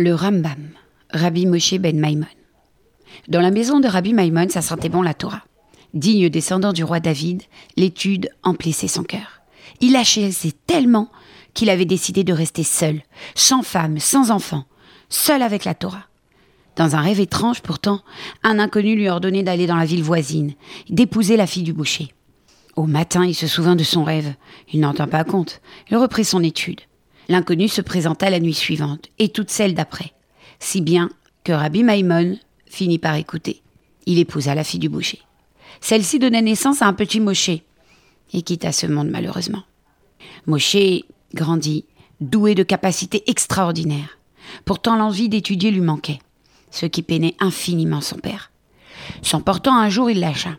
Le Rambam, Rabbi Moshe ben Maimon. Dans la maison de Rabbi Maimon, ça sentait bon la Torah. Digne descendant du roi David, l'étude emplissait son cœur. Il lâchait tellement qu'il avait décidé de rester seul, sans femme, sans enfant, seul avec la Torah. Dans un rêve étrange pourtant, un inconnu lui ordonnait d'aller dans la ville voisine, d'épouser la fille du boucher. Au matin, il se souvint de son rêve. Il n'en tint pas compte. Il reprit son étude. L'inconnu se présenta la nuit suivante, et toute celle d'après, si bien que Rabbi Maimon finit par écouter. Il épousa la fille du boucher. Celle-ci donna naissance à un petit Moshe, et quitta ce monde malheureusement. Moshe grandit, doué de capacités extraordinaires. Pourtant l'envie d'étudier lui manquait, ce qui peinait infiniment son père. S'emportant un jour, il lâcha.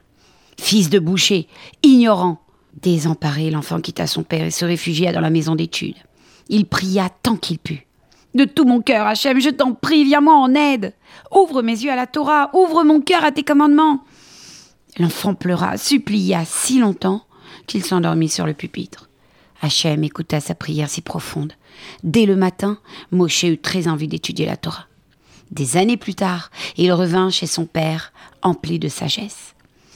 Fils de boucher, ignorant, désemparé, l'enfant quitta son père et se réfugia dans la maison d'études. Il pria tant qu'il put. De tout mon cœur, Hachem, je t'en prie, viens-moi en aide. Ouvre mes yeux à la Torah, ouvre mon cœur à tes commandements. L'enfant pleura, supplia si longtemps qu'il s'endormit sur le pupitre. Hachem écouta sa prière si profonde. Dès le matin, Moshe eut très envie d'étudier la Torah. Des années plus tard, il revint chez son père, empli de sagesse.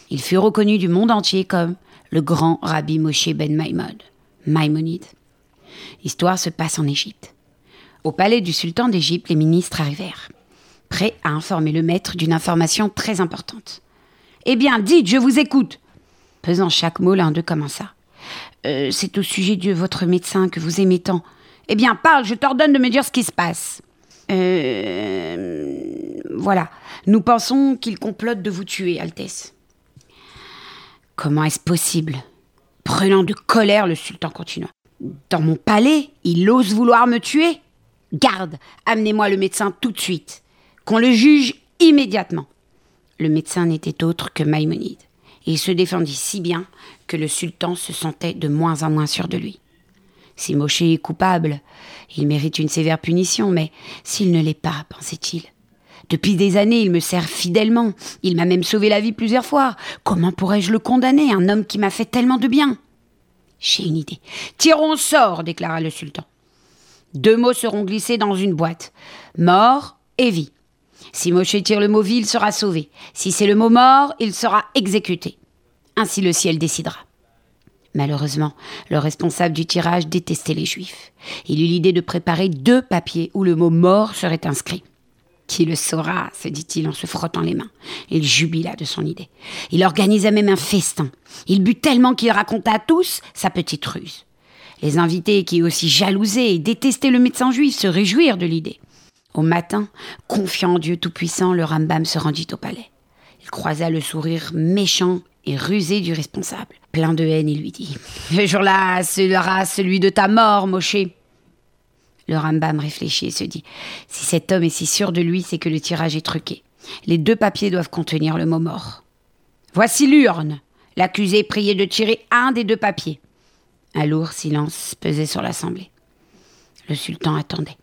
Il fut reconnu du monde entier comme le grand Rabbi Moshe ben Maimon, Maimonide. L'histoire se passe en Égypte. Au palais du sultan d'Égypte, les ministres arrivèrent, prêts à informer le maître d'une information très importante. Eh bien, dites, je vous écoute. Pesant chaque mot, l'un d'eux commença. Euh, c'est au sujet de votre médecin que vous aimez tant. Eh bien, parle, je t'ordonne de me dire ce qui se passe. Euh, voilà. Nous pensons qu'il complote de vous tuer, Altesse. Comment est-ce possible? Prenant de colère, le sultan continua. Dans mon palais, il ose vouloir me tuer Garde, amenez-moi le médecin tout de suite. Qu'on le juge immédiatement. Le médecin n'était autre que Maïmonide. Il se défendit si bien que le sultan se sentait de moins en moins sûr de lui. Si Moshe est coupable, il mérite une sévère punition, mais s'il ne l'est pas, pensait-il. Depuis des années, il me sert fidèlement. Il m'a même sauvé la vie plusieurs fois. Comment pourrais-je le condamner, un homme qui m'a fait tellement de bien? J'ai une idée. Tirons sort, déclara le sultan. Deux mots seront glissés dans une boîte. Mort et vie. Si Moshe tire le mot vie, il sera sauvé. Si c'est le mot mort, il sera exécuté. Ainsi le ciel décidera. Malheureusement, le responsable du tirage détestait les juifs. Il eut l'idée de préparer deux papiers où le mot mort serait inscrit. Qui le saura se dit-il en se frottant les mains. Il jubila de son idée. Il organisa même un festin. Il but tellement qu'il raconta à tous sa petite ruse. Les invités, qui aussi jalousés et détestaient le médecin juif, se réjouirent de l'idée. Au matin, confiant en Dieu Tout-Puissant, le Rambam se rendit au palais. Il croisa le sourire méchant et rusé du responsable. Plein de haine, il lui dit Le jour-là sera celui de ta mort, Moshe. Le Rambam réfléchit et se dit Si cet homme est si sûr de lui, c'est que le tirage est truqué. Les deux papiers doivent contenir le mot mort. Voici l'urne. L'accusé priait de tirer un des deux papiers. Un lourd silence pesait sur l'assemblée. Le sultan attendait.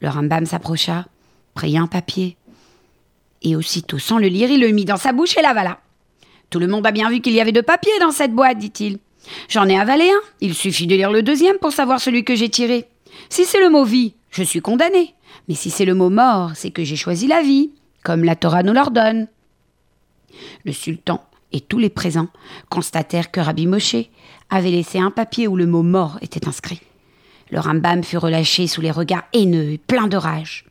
Le Rambam s'approcha, prit un papier, et aussitôt, sans le lire, il le mit dans sa bouche et l'avala. Tout le monde a bien vu qu'il y avait deux papiers dans cette boîte, dit-il. J'en ai avalé un, il suffit de lire le deuxième pour savoir celui que j'ai tiré. Si c'est le mot vie, je suis condamné. Mais si c'est le mot mort, c'est que j'ai choisi la vie, comme la Torah nous l'ordonne. Le sultan et tous les présents constatèrent que Rabbi Moshe avait laissé un papier où le mot mort était inscrit. Le Rambam fut relâché sous les regards haineux et pleins de rage.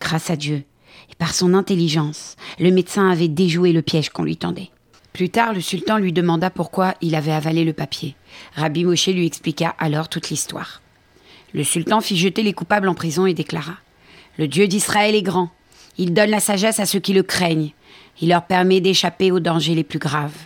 Grâce à Dieu et par son intelligence, le médecin avait déjoué le piège qu'on lui tendait. Plus tard, le sultan lui demanda pourquoi il avait avalé le papier. Rabbi Moshe lui expliqua alors toute l'histoire. Le sultan fit jeter les coupables en prison et déclara Le Dieu d'Israël est grand. Il donne la sagesse à ceux qui le craignent. Il leur permet d'échapper aux dangers les plus graves.